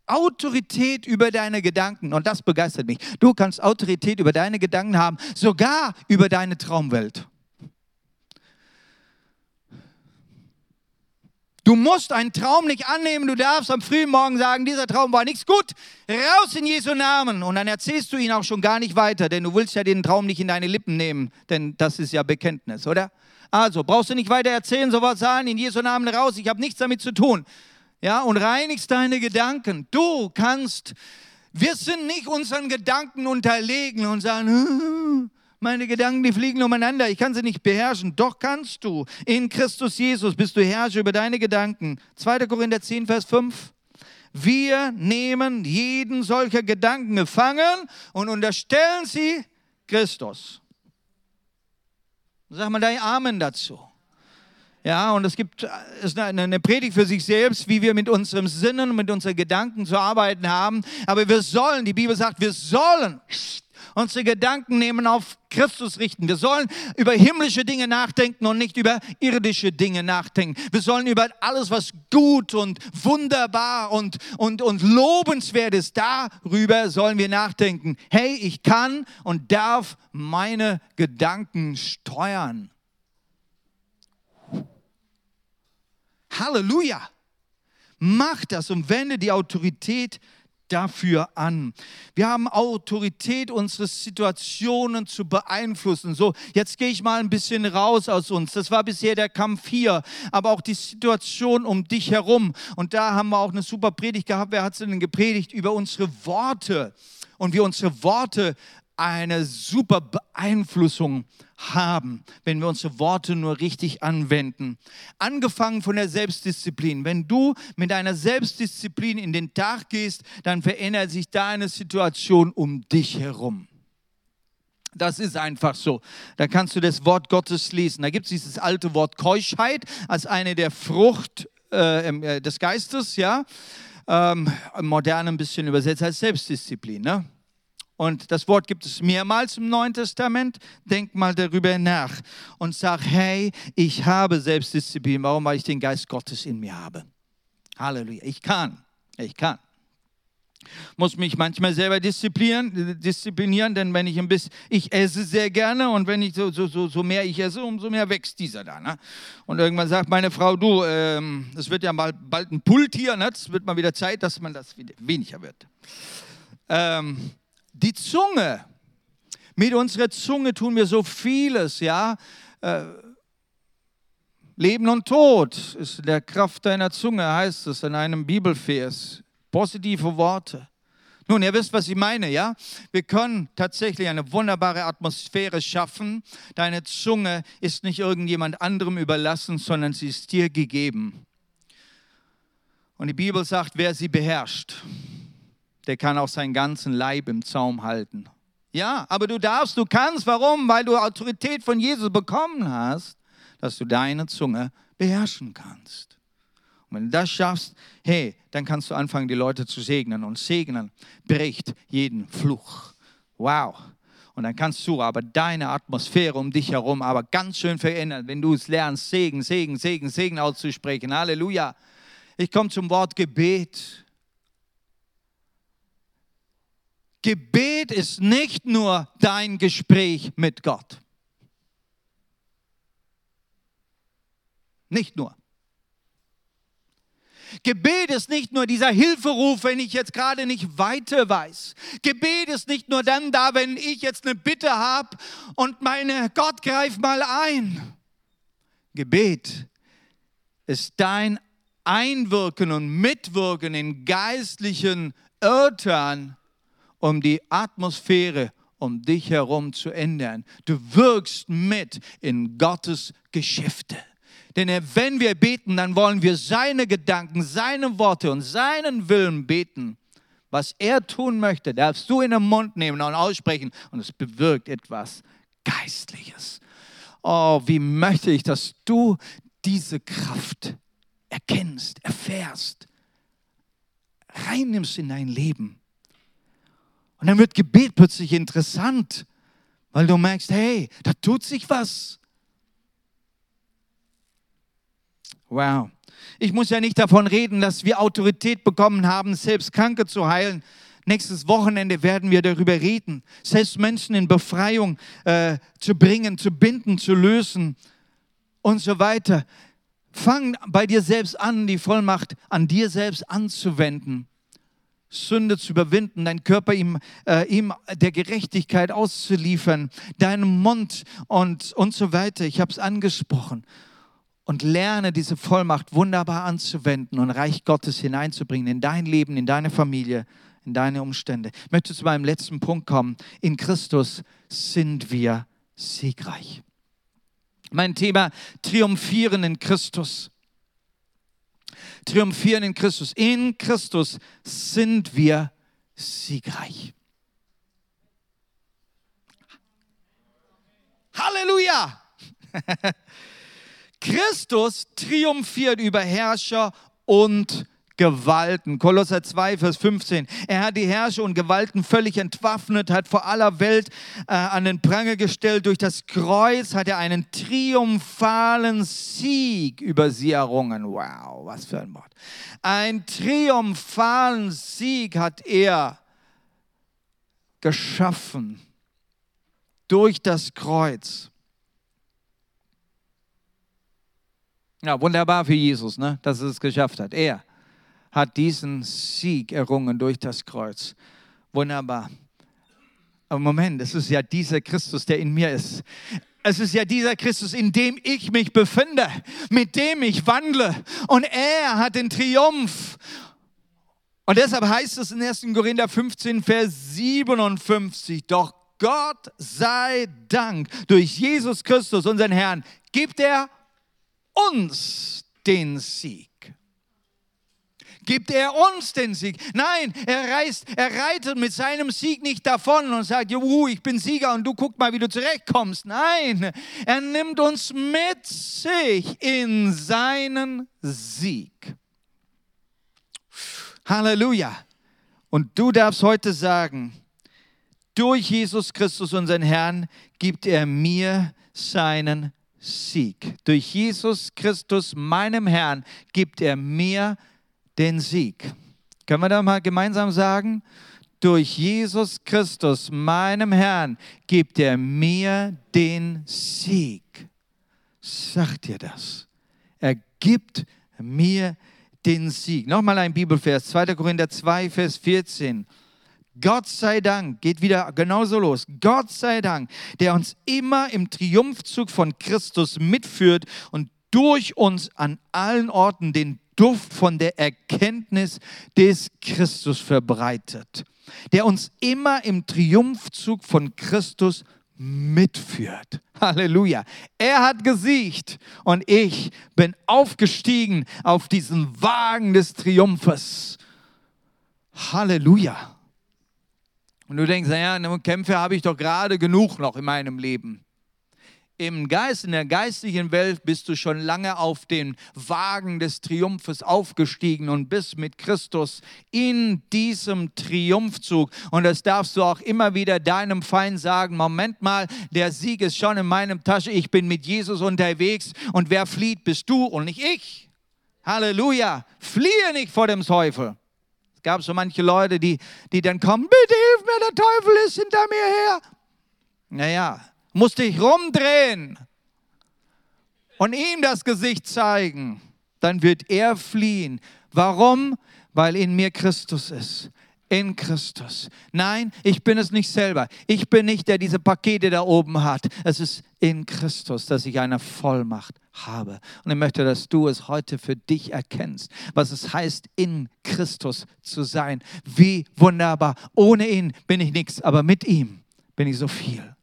Autorität über deine Gedanken. Und das begeistert mich. Du kannst Autorität über deine Gedanken haben, sogar über deine Traumwelt. Du musst einen Traum nicht annehmen. Du darfst am frühen Morgen sagen, dieser Traum war nichts gut. Raus in Jesu Namen. Und dann erzählst du ihn auch schon gar nicht weiter, denn du willst ja den Traum nicht in deine Lippen nehmen, denn das ist ja Bekenntnis, oder? Also brauchst du nicht weiter erzählen, sowas sagen, in Jesu Namen raus. Ich habe nichts damit zu tun. Ja, und reinigst deine Gedanken. Du kannst, wir sind nicht unseren Gedanken unterlegen und sagen, meine Gedanken, die fliegen umeinander. Ich kann sie nicht beherrschen. Doch kannst du. In Christus Jesus bist du Herrscher über deine Gedanken. 2. Korinther 10, Vers 5. Wir nehmen jeden solcher Gedanken gefangen und unterstellen sie Christus. Sag mal dein Amen dazu. Ja, und es gibt ist eine Predigt für sich selbst, wie wir mit unserem Sinnen, mit unseren Gedanken zu arbeiten haben. Aber wir sollen, die Bibel sagt, wir sollen unsere Gedanken nehmen auf Christus richten. Wir sollen über himmlische Dinge nachdenken und nicht über irdische Dinge nachdenken. Wir sollen über alles, was gut und wunderbar und, und, und lobenswert ist, darüber sollen wir nachdenken. Hey, ich kann und darf meine Gedanken steuern. Halleluja! Mach das und wende die Autorität dafür an. Wir haben Autorität, unsere Situationen zu beeinflussen. So, jetzt gehe ich mal ein bisschen raus aus uns. Das war bisher der Kampf hier, aber auch die Situation um dich herum. Und da haben wir auch eine super Predigt gehabt. Wer hat sie denn gepredigt? Über unsere Worte und wie unsere Worte eine super Beeinflussung haben, wenn wir unsere Worte nur richtig anwenden. Angefangen von der Selbstdisziplin. Wenn du mit deiner Selbstdisziplin in den Tag gehst, dann verändert sich deine Situation um dich herum. Das ist einfach so. Da kannst du das Wort Gottes lesen. Da gibt es dieses alte Wort Keuschheit als eine der Frucht äh, äh des Geistes, ja. Ähm, modern ein bisschen übersetzt als Selbstdisziplin. Ne? Und das Wort gibt es mehrmals im Neuen Testament. Denk mal darüber nach und sag, hey, ich habe Selbstdisziplin. Warum? Weil ich den Geist Gottes in mir habe. Halleluja. Ich kann. Ich kann. Muss mich manchmal selber disziplinieren, disziplinieren, denn wenn ich ein bisschen, ich esse sehr gerne und wenn ich so, so, so, so mehr ich esse, umso mehr wächst dieser da. Ne? Und irgendwann sagt meine Frau, du, ähm, es wird ja mal bald ein Pult hier, ne? es wird mal wieder Zeit, dass man das wieder weniger wird. Ähm, die Zunge. Mit unserer Zunge tun wir so vieles, ja. Äh, Leben und Tod ist in der Kraft deiner Zunge, heißt es in einem Bibelvers. Positive Worte. Nun, ihr wisst, was ich meine, ja? Wir können tatsächlich eine wunderbare Atmosphäre schaffen. Deine Zunge ist nicht irgendjemand anderem überlassen, sondern sie ist dir gegeben. Und die Bibel sagt, wer sie beherrscht, der kann auch seinen ganzen Leib im Zaum halten. Ja, aber du darfst, du kannst. Warum? Weil du Autorität von Jesus bekommen hast, dass du deine Zunge beherrschen kannst. Und wenn du das schaffst, hey, dann kannst du anfangen, die Leute zu segnen. Und segnen bricht jeden Fluch. Wow. Und dann kannst du aber deine Atmosphäre um dich herum aber ganz schön verändern, wenn du es lernst, Segen, Segen, Segen, Segen auszusprechen. Halleluja. Ich komme zum Wort Gebet. Gebet ist nicht nur dein Gespräch mit Gott. Nicht nur. Gebet ist nicht nur dieser Hilferuf, wenn ich jetzt gerade nicht weiter weiß. Gebet ist nicht nur dann da, wenn ich jetzt eine Bitte habe und meine Gott greift mal ein. Gebet ist dein Einwirken und Mitwirken in geistlichen Örtern, um die Atmosphäre um dich herum zu ändern. Du wirkst mit in Gottes Geschäfte. Denn wenn wir beten, dann wollen wir seine Gedanken, seine Worte und seinen Willen beten. Was er tun möchte, darfst du in den Mund nehmen und aussprechen und es bewirkt etwas Geistliches. Oh, wie möchte ich, dass du diese Kraft erkennst, erfährst, reinnimmst in dein Leben. Und dann wird Gebet plötzlich interessant, weil du merkst, hey, da tut sich was. Wow. Ich muss ja nicht davon reden, dass wir Autorität bekommen haben, selbst Kranke zu heilen. Nächstes Wochenende werden wir darüber reden, selbst Menschen in Befreiung äh, zu bringen, zu binden, zu lösen und so weiter. Fang bei dir selbst an, die Vollmacht an dir selbst anzuwenden. Sünde zu überwinden, deinen Körper ihm, äh, ihm der Gerechtigkeit auszuliefern, deinen Mund und, und so weiter. Ich habe es angesprochen. Und lerne diese Vollmacht wunderbar anzuwenden und Reich Gottes hineinzubringen in dein Leben, in deine Familie, in deine Umstände. Ich möchte zu meinem letzten Punkt kommen. In Christus sind wir siegreich. Mein Thema Triumphieren in Christus triumphieren in Christus. In Christus sind wir siegreich. Halleluja! Christus triumphiert über Herrscher und Gewalten. Kolosser 2, Vers 15. Er hat die Herrscher und Gewalten völlig entwaffnet, hat vor aller Welt äh, an den Pranger gestellt. Durch das Kreuz hat er einen triumphalen Sieg über sie errungen. Wow, was für ein Wort. Ein triumphalen Sieg hat er geschaffen durch das Kreuz. Ja, wunderbar für Jesus, ne? dass er es geschafft hat. Er hat diesen Sieg errungen durch das Kreuz. Wunderbar. Aber Moment, es ist ja dieser Christus, der in mir ist. Es ist ja dieser Christus, in dem ich mich befinde, mit dem ich wandle. Und er hat den Triumph. Und deshalb heißt es in 1. Korinther 15, Vers 57, doch Gott sei Dank, durch Jesus Christus, unseren Herrn, gibt er uns den Sieg. Gibt er uns den Sieg? Nein, er reist, er reitet mit seinem Sieg nicht davon und sagt, Juhu, ich bin Sieger und du guck mal, wie du zurechtkommst. Nein, er nimmt uns mit sich in seinen Sieg. Halleluja. Und du darfst heute sagen, durch Jesus Christus, unseren Herrn, gibt er mir seinen Sieg. Durch Jesus Christus, meinem Herrn, gibt er mir den Sieg. Können wir da mal gemeinsam sagen? Durch Jesus Christus, meinem Herrn, gibt er mir den Sieg. Sagt dir das? Er gibt mir den Sieg. Nochmal ein Bibelvers, 2. Korinther 2, Vers 14. Gott sei Dank, geht wieder genauso los. Gott sei Dank, der uns immer im Triumphzug von Christus mitführt und durch uns an allen Orten den Duft von der Erkenntnis des Christus verbreitet, der uns immer im Triumphzug von Christus mitführt. Halleluja. Er hat gesiegt und ich bin aufgestiegen auf diesen Wagen des Triumphes. Halleluja. Und du denkst, naja, Kämpfe habe ich doch gerade genug noch in meinem Leben. Im Geist, in der geistigen Welt bist du schon lange auf den Wagen des Triumphes aufgestiegen und bist mit Christus in diesem Triumphzug. Und das darfst du auch immer wieder deinem Feind sagen. Moment mal, der Sieg ist schon in meinem Tasche. Ich bin mit Jesus unterwegs und wer flieht, bist du und nicht ich. Halleluja. Fliehe nicht vor dem Teufel gab so manche Leute, die, die dann kommen, bitte hilf mir, der Teufel ist hinter mir her. Naja, musste ich rumdrehen und ihm das Gesicht zeigen, dann wird er fliehen. Warum? Weil in mir Christus ist in Christus. Nein, ich bin es nicht selber. Ich bin nicht, der diese Pakete da oben hat. Es ist in Christus, dass ich eine Vollmacht habe. Und ich möchte, dass du es heute für dich erkennst, was es heißt, in Christus zu sein. Wie wunderbar. Ohne ihn bin ich nichts, aber mit ihm bin ich so viel.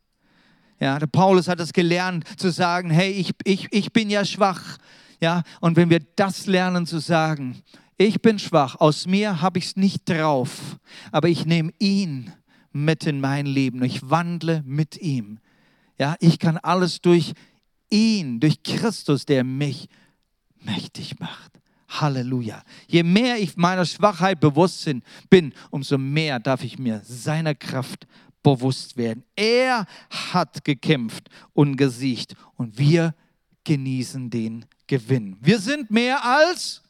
Ja, der Paulus hat es gelernt zu sagen, hey, ich, ich, ich bin ja schwach. Ja, und wenn wir das lernen zu sagen, ich bin schwach, aus mir habe ich es nicht drauf, aber ich nehme ihn mit in mein Leben. Ich wandle mit ihm. Ja, ich kann alles durch ihn, durch Christus, der mich mächtig macht. Halleluja. Je mehr ich meiner Schwachheit bewusst bin, umso mehr darf ich mir seiner Kraft bewusst werden. Er hat gekämpft und gesiegt und wir genießen den Gewinn. Wir sind mehr als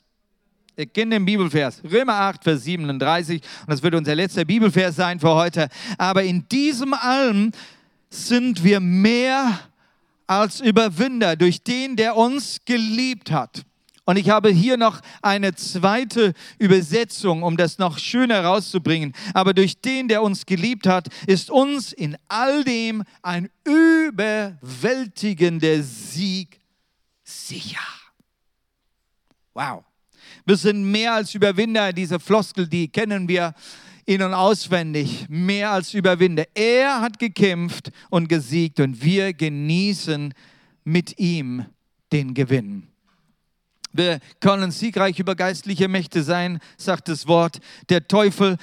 Ihr kennt den Bibelvers, Römer 8, Vers 37. Und das wird unser letzter Bibelvers sein für heute. Aber in diesem allem sind wir mehr als Überwinder durch den, der uns geliebt hat. Und ich habe hier noch eine zweite Übersetzung, um das noch schöner herauszubringen. Aber durch den, der uns geliebt hat, ist uns in all dem ein überwältigender Sieg sicher. Wow. Wir sind mehr als Überwinder. Diese Floskel, die kennen wir in- und auswendig. Mehr als Überwinder. Er hat gekämpft und gesiegt und wir genießen mit ihm den Gewinn. Wir können siegreich über geistliche Mächte sein, sagt das Wort. Der Teufel,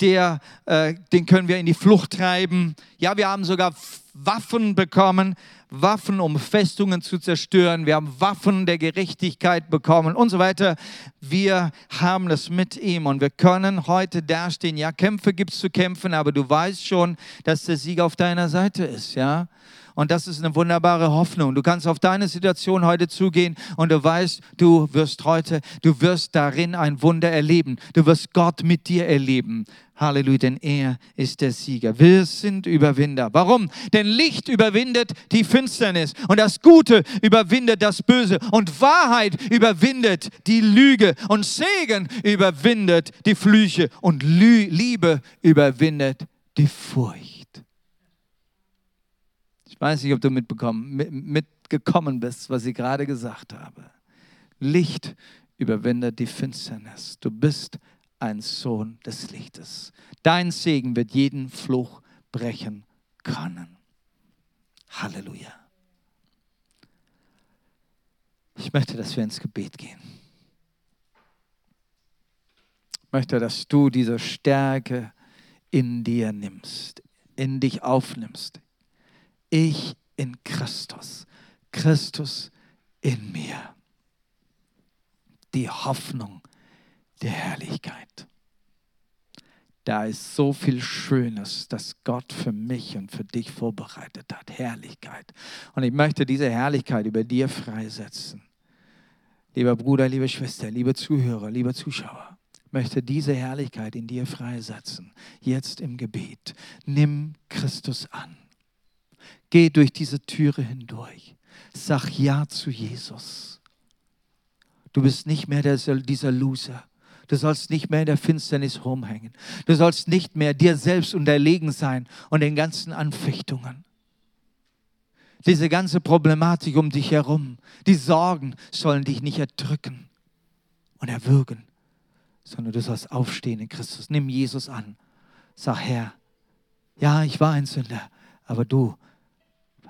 der, äh, den können wir in die Flucht treiben. Ja, wir haben sogar Waffen bekommen, Waffen, um Festungen zu zerstören. Wir haben Waffen der Gerechtigkeit bekommen und so weiter. Wir haben das mit ihm und wir können heute dastehen. Ja, Kämpfe gibt es zu kämpfen, aber du weißt schon, dass der Sieg auf deiner Seite ist, ja. Und das ist eine wunderbare Hoffnung. Du kannst auf deine Situation heute zugehen und du weißt, du wirst heute, du wirst darin ein Wunder erleben. Du wirst Gott mit dir erleben. Halleluja, denn er ist der Sieger. Wir sind Überwinder. Warum? Denn Licht überwindet die Finsternis und das Gute überwindet das Böse und Wahrheit überwindet die Lüge und Segen überwindet die Flüche und Liebe überwindet die Furcht weiß nicht, ob du mitbekommen, mitgekommen bist, was ich gerade gesagt habe. Licht überwindet die Finsternis. Du bist ein Sohn des Lichtes. Dein Segen wird jeden Fluch brechen können. Halleluja. Ich möchte, dass wir ins Gebet gehen. Ich möchte, dass du diese Stärke in dir nimmst, in dich aufnimmst, ich in Christus, Christus in mir. Die Hoffnung der Herrlichkeit. Da ist so viel Schönes, das Gott für mich und für dich vorbereitet hat. Herrlichkeit. Und ich möchte diese Herrlichkeit über dir freisetzen. Lieber Bruder, liebe Schwester, liebe Zuhörer, liebe Zuschauer, möchte diese Herrlichkeit in dir freisetzen. Jetzt im Gebet. Nimm Christus an. Geh durch diese Türe hindurch. Sag Ja zu Jesus. Du bist nicht mehr der, dieser Loser. Du sollst nicht mehr in der Finsternis rumhängen. Du sollst nicht mehr dir selbst unterlegen sein und den ganzen Anfechtungen. Diese ganze Problematik um dich herum, die Sorgen sollen dich nicht erdrücken und erwürgen, sondern du sollst aufstehen in Christus. Nimm Jesus an. Sag, Herr, ja, ich war ein Sünder, aber du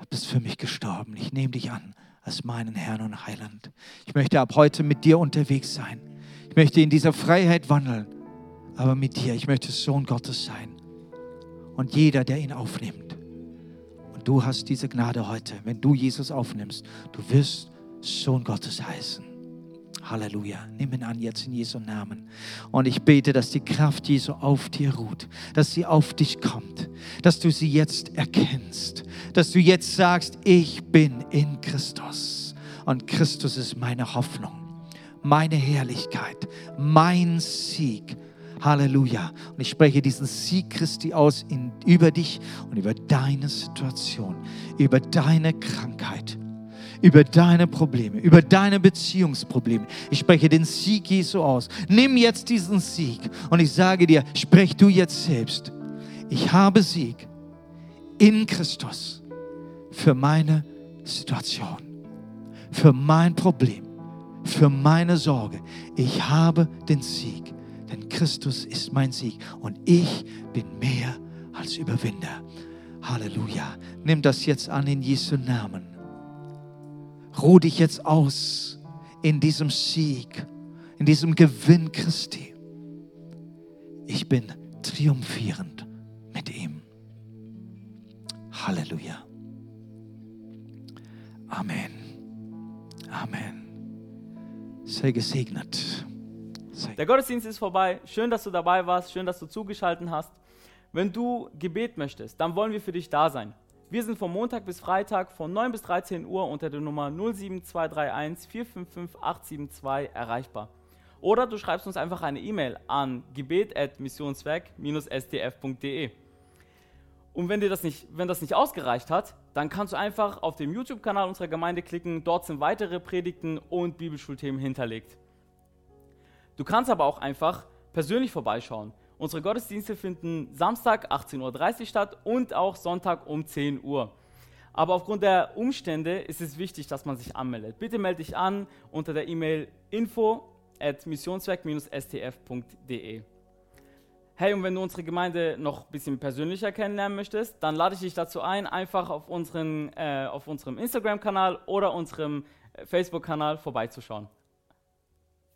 bist für mich gestorben. Ich nehme dich an als meinen Herrn und Heiland. Ich möchte ab heute mit dir unterwegs sein. Ich möchte in dieser Freiheit wandeln, aber mit dir. Ich möchte Sohn Gottes sein. Und jeder, der ihn aufnimmt. Und du hast diese Gnade heute, wenn du Jesus aufnimmst, du wirst Sohn Gottes heißen. Halleluja. Nimm ihn an jetzt in Jesu Namen. Und ich bete, dass die Kraft Jesu auf dir ruht, dass sie auf dich kommt, dass du sie jetzt erkennst, dass du jetzt sagst, ich bin in Christus. Und Christus ist meine Hoffnung, meine Herrlichkeit, mein Sieg. Halleluja. Und ich spreche diesen Sieg Christi aus in, über dich und über deine Situation, über deine Krankheit über deine Probleme, über deine Beziehungsprobleme. Ich spreche den Sieg Jesu aus. Nimm jetzt diesen Sieg und ich sage dir, sprech du jetzt selbst. Ich habe Sieg in Christus für meine Situation, für mein Problem, für meine Sorge. Ich habe den Sieg, denn Christus ist mein Sieg und ich bin mehr als Überwinder. Halleluja. Nimm das jetzt an in Jesu Namen. Ruh dich jetzt aus in diesem Sieg, in diesem Gewinn Christi. Ich bin triumphierend mit ihm. Halleluja. Amen. Amen. Sei gesegnet. Sei Der Gottesdienst ist vorbei. Schön, dass du dabei warst. Schön, dass du zugeschaltet hast. Wenn du Gebet möchtest, dann wollen wir für dich da sein. Wir sind von Montag bis Freitag von 9 bis 13 Uhr unter der Nummer 07231 455 872 erreichbar. Oder du schreibst uns einfach eine E-Mail an gebet.missionswerk-sdf.de. Und wenn dir das nicht, wenn das nicht ausgereicht hat, dann kannst du einfach auf dem YouTube-Kanal unserer Gemeinde klicken. Dort sind weitere Predigten und Bibelschulthemen hinterlegt. Du kannst aber auch einfach persönlich vorbeischauen. Unsere Gottesdienste finden Samstag 18.30 Uhr statt und auch Sonntag um 10 Uhr. Aber aufgrund der Umstände ist es wichtig, dass man sich anmeldet. Bitte melde dich an unter der E-Mail info at missionswerk-stf.de. Hey, und wenn du unsere Gemeinde noch ein bisschen persönlicher kennenlernen möchtest, dann lade ich dich dazu ein, einfach auf, unseren, äh, auf unserem Instagram-Kanal oder unserem äh, Facebook-Kanal vorbeizuschauen.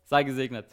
Sei gesegnet.